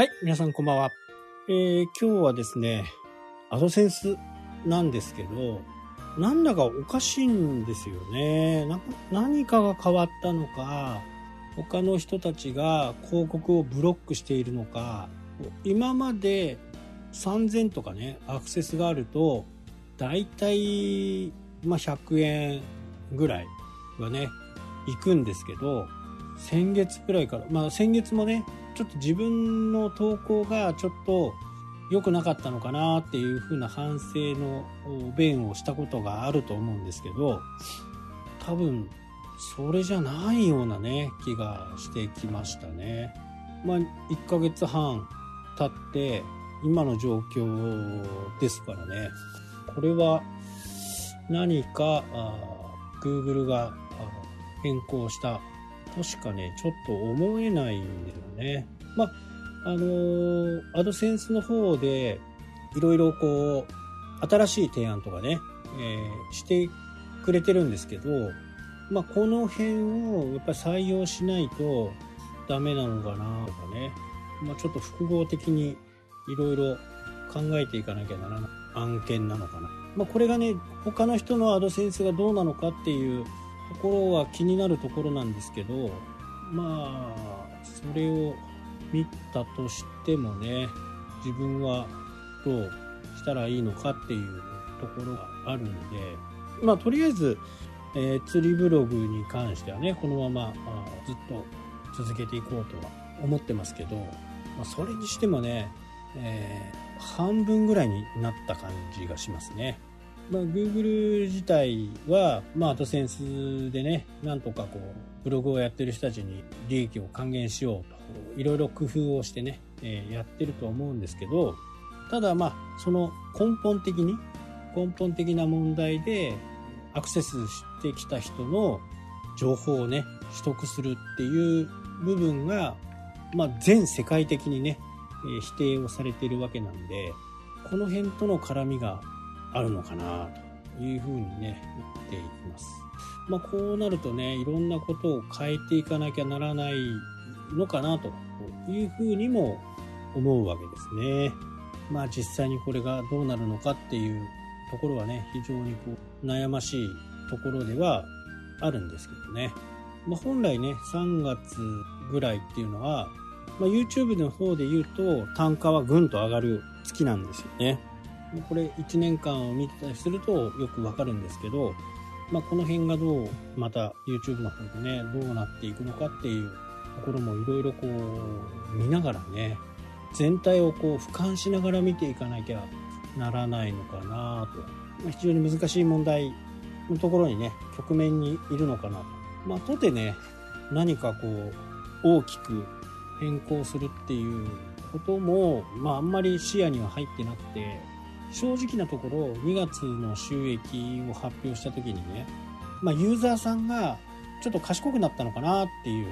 はい、皆さんこんばんは。えー、今日はですね、アドセンスなんですけど、なんだかおかしいんですよね。な何かが変わったのか、他の人たちが広告をブロックしているのか、今まで3000とかね、アクセスがあると、だいたい、まあ、100円ぐらいはね、行くんですけど、先月くらいから、まあ先月もね、ちょっと自分の投稿がちょっと良くなかったのかなっていう風な反省の弁をしたことがあると思うんですけど、多分それじゃないようなね、気がしてきましたね。まあ1ヶ月半経って今の状況ですからね。これは何か Google が変更したとしかね、ちょっと思えないんですよね。まあ、あの、アドセンスの方で、いろいろこう、新しい提案とかね、えー、してくれてるんですけど、まあ、この辺をやっぱり採用しないとダメなのかなとかね、まあ、ちょっと複合的にいろいろ考えていかなきゃならない案件なのかな。まあ、これがね、他の人のアドセンスがどうなのかっていうところは気になるところなんですけどまあそれを見たとしてもね自分はどうしたらいいのかっていうところがあるのでまあとりあえず、えー、釣りブログに関してはねこのままあずっと続けていこうとは思ってますけど、まあ、それにしてもね、えー、半分ぐらいになった感じがしますね。まあ、Google 自体は、まあ、アドセンスでね、なんとかこう、ブログをやってる人たちに利益を還元しようと、いろいろ工夫をしてね、えー、やってると思うんですけど、ただまあ、その根本的に、根本的な問題で、アクセスしてきた人の情報をね、取得するっていう部分が、まあ、全世界的にね、えー、否定をされているわけなんで、この辺との絡みがあるのかなというふうにね言っていきます。まあ、こうなるとねいろんなことを変えていかなきゃならないのかなというふうにも思うわけですね。まあ実際にこれがどうなるのかっていうところはね非常にこう悩ましいところではあるんですけどね。まあ、本来ね3月ぐらいっていうのは、まあ、YouTube の方で言うと単価はぐんと上がる月なんですよね。これ1年間を見てたりするとよくわかるんですけど、まあ、この辺がどうまた YouTube の方でねどうなっていくのかっていうところもいろいろこう見ながらね全体をこう俯瞰しながら見ていかなきゃならないのかなと、まあ、非常に難しい問題のところにね局面にいるのかなと。まあ、とてね何かこう大きく変更するっていうことも、まあ、あんまり視野には入ってなくて正直なところ2月の収益を発表した時にね、まあ、ユーザーさんがちょっと賢くなったのかなっていう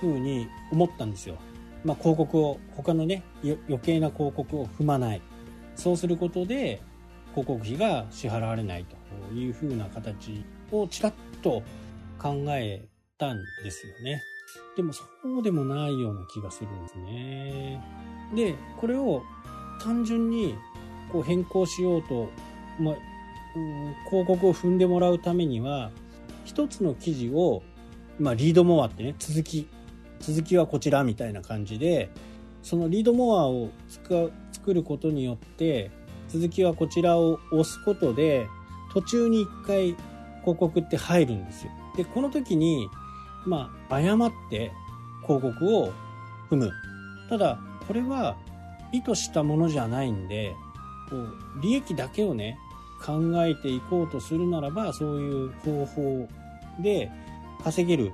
ふうに思ったんですよ。まあ、広告を他のね余計な広告を踏まないそうすることで広告費が支払われないというふうな形をちらっと考えたんですよね。でもそうでもないような気がするんですね。で、これを単純にこう変更しようと、まあ、広告を踏んでもらうためには一つの記事を、まあ、リードモアってね続き続きはこちらみたいな感じでそのリードモアを作ることによって続きはこちらを押すことで途中に一回広告って入るんですよ。で、この時に、まあ、誤って広告を踏む。ただ、これは意図したものじゃないんで、こう利益だけをね考えていこうとするならばそういう方法で稼げる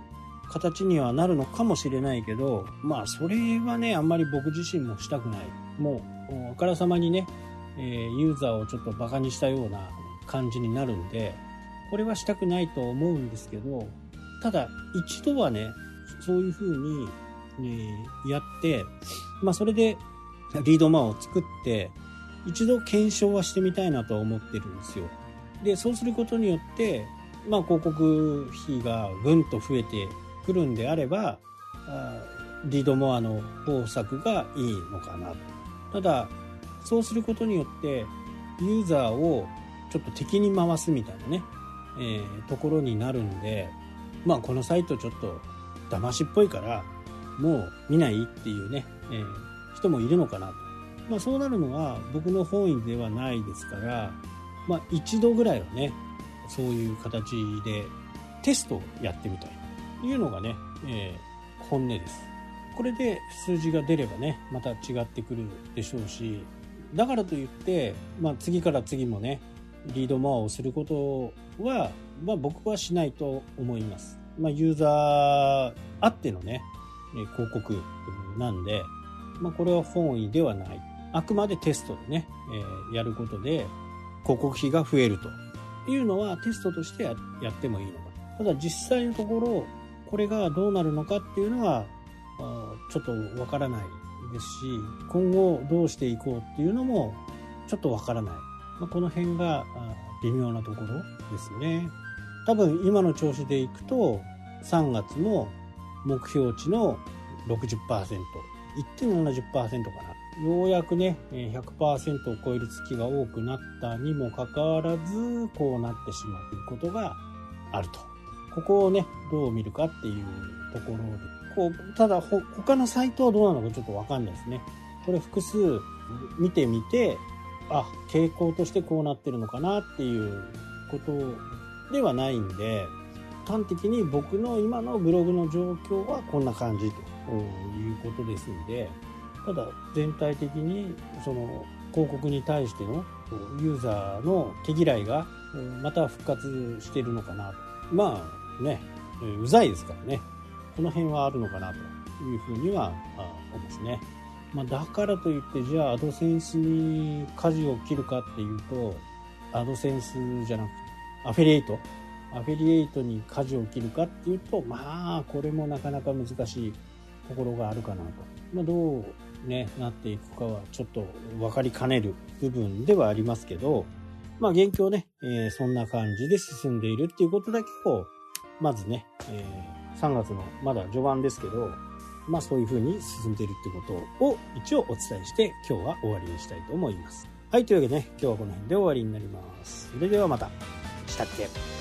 形にはなるのかもしれないけどまあそれはねあんまり僕自身もしたくない。もうあからさまにね、え、ユーザーをちょっとバカにしたような感じになるんでこれはしたくないと思うんですけどただ一度はねそういうふうに、えやってまあそれでリードマンを作って一度検証はしてみたいなとは思ってるんですよ。で、そうすることによって、まあ広告費がぐんと増えてくるんであれば、あリードモアの方策がいいのかな。ただ、そうすることによって、ユーザーをちょっと敵に回すみたいなね、えー、ところになるんで、まあこのサイトちょっと騙しっぽいから、もう見ないっていうね、えー、人もいるのかなと。まあそうなるのは僕の本意ではないですから、まあ一度ぐらいはね、そういう形でテストをやってみたいというのがね、えー、本音です。これで数字が出ればね、また違ってくるでしょうし、だからといって、まあ次から次もね、リードモアをすることは、まあ僕はしないと思います。まあユーザーあってのね、広告なんで、まあこれは本意ではない。あくまでテストでね、えー、やることで広告費が増えるというのはテストとしてやってもいいのか。ただ実際のところ、これがどうなるのかっていうのは、ちょっとわからないですし、今後どうしていこうっていうのもちょっとわからない。まあ、この辺が微妙なところですね。多分今の調子でいくと、3月も目標値の60%、1.70%かな。ようやくね、100%を超える月が多くなったにもかかわらず、こうなってしまうことがあると。ここをね、どう見るかっていうところで。こう、ただ、他のサイトはどうなのかちょっとわかんないですね。これ複数見てみて、あ、傾向としてこうなってるのかなっていうことではないんで、端的に僕の今のブログの状況はこんな感じということですんで、ただ全体的にその広告に対してのユーザーの毛嫌いがまた復活しているのかなと。まあね、うざいですからね。この辺はあるのかなというふうには思いますね。まあ、だからといってじゃあアドセンスに舵を切るかっていうとアドセンスじゃなくてアフィリエイトアフィリエイトに舵を切るかっていうとまあこれもなかなか難しいところがあるかなと。まあ、どうね、なっていくかはちょっと分かりかねる部分ではありますけど、まあ現況ね、えー、そんな感じで進んでいるっていうことだけを、まずね、えー、3月のまだ序盤ですけど、まあそういう風に進んでいるってことを一応お伝えして今日は終わりにしたいと思います。はい、というわけでね、今日はこの辺で終わりになります。それではまた。したっけ？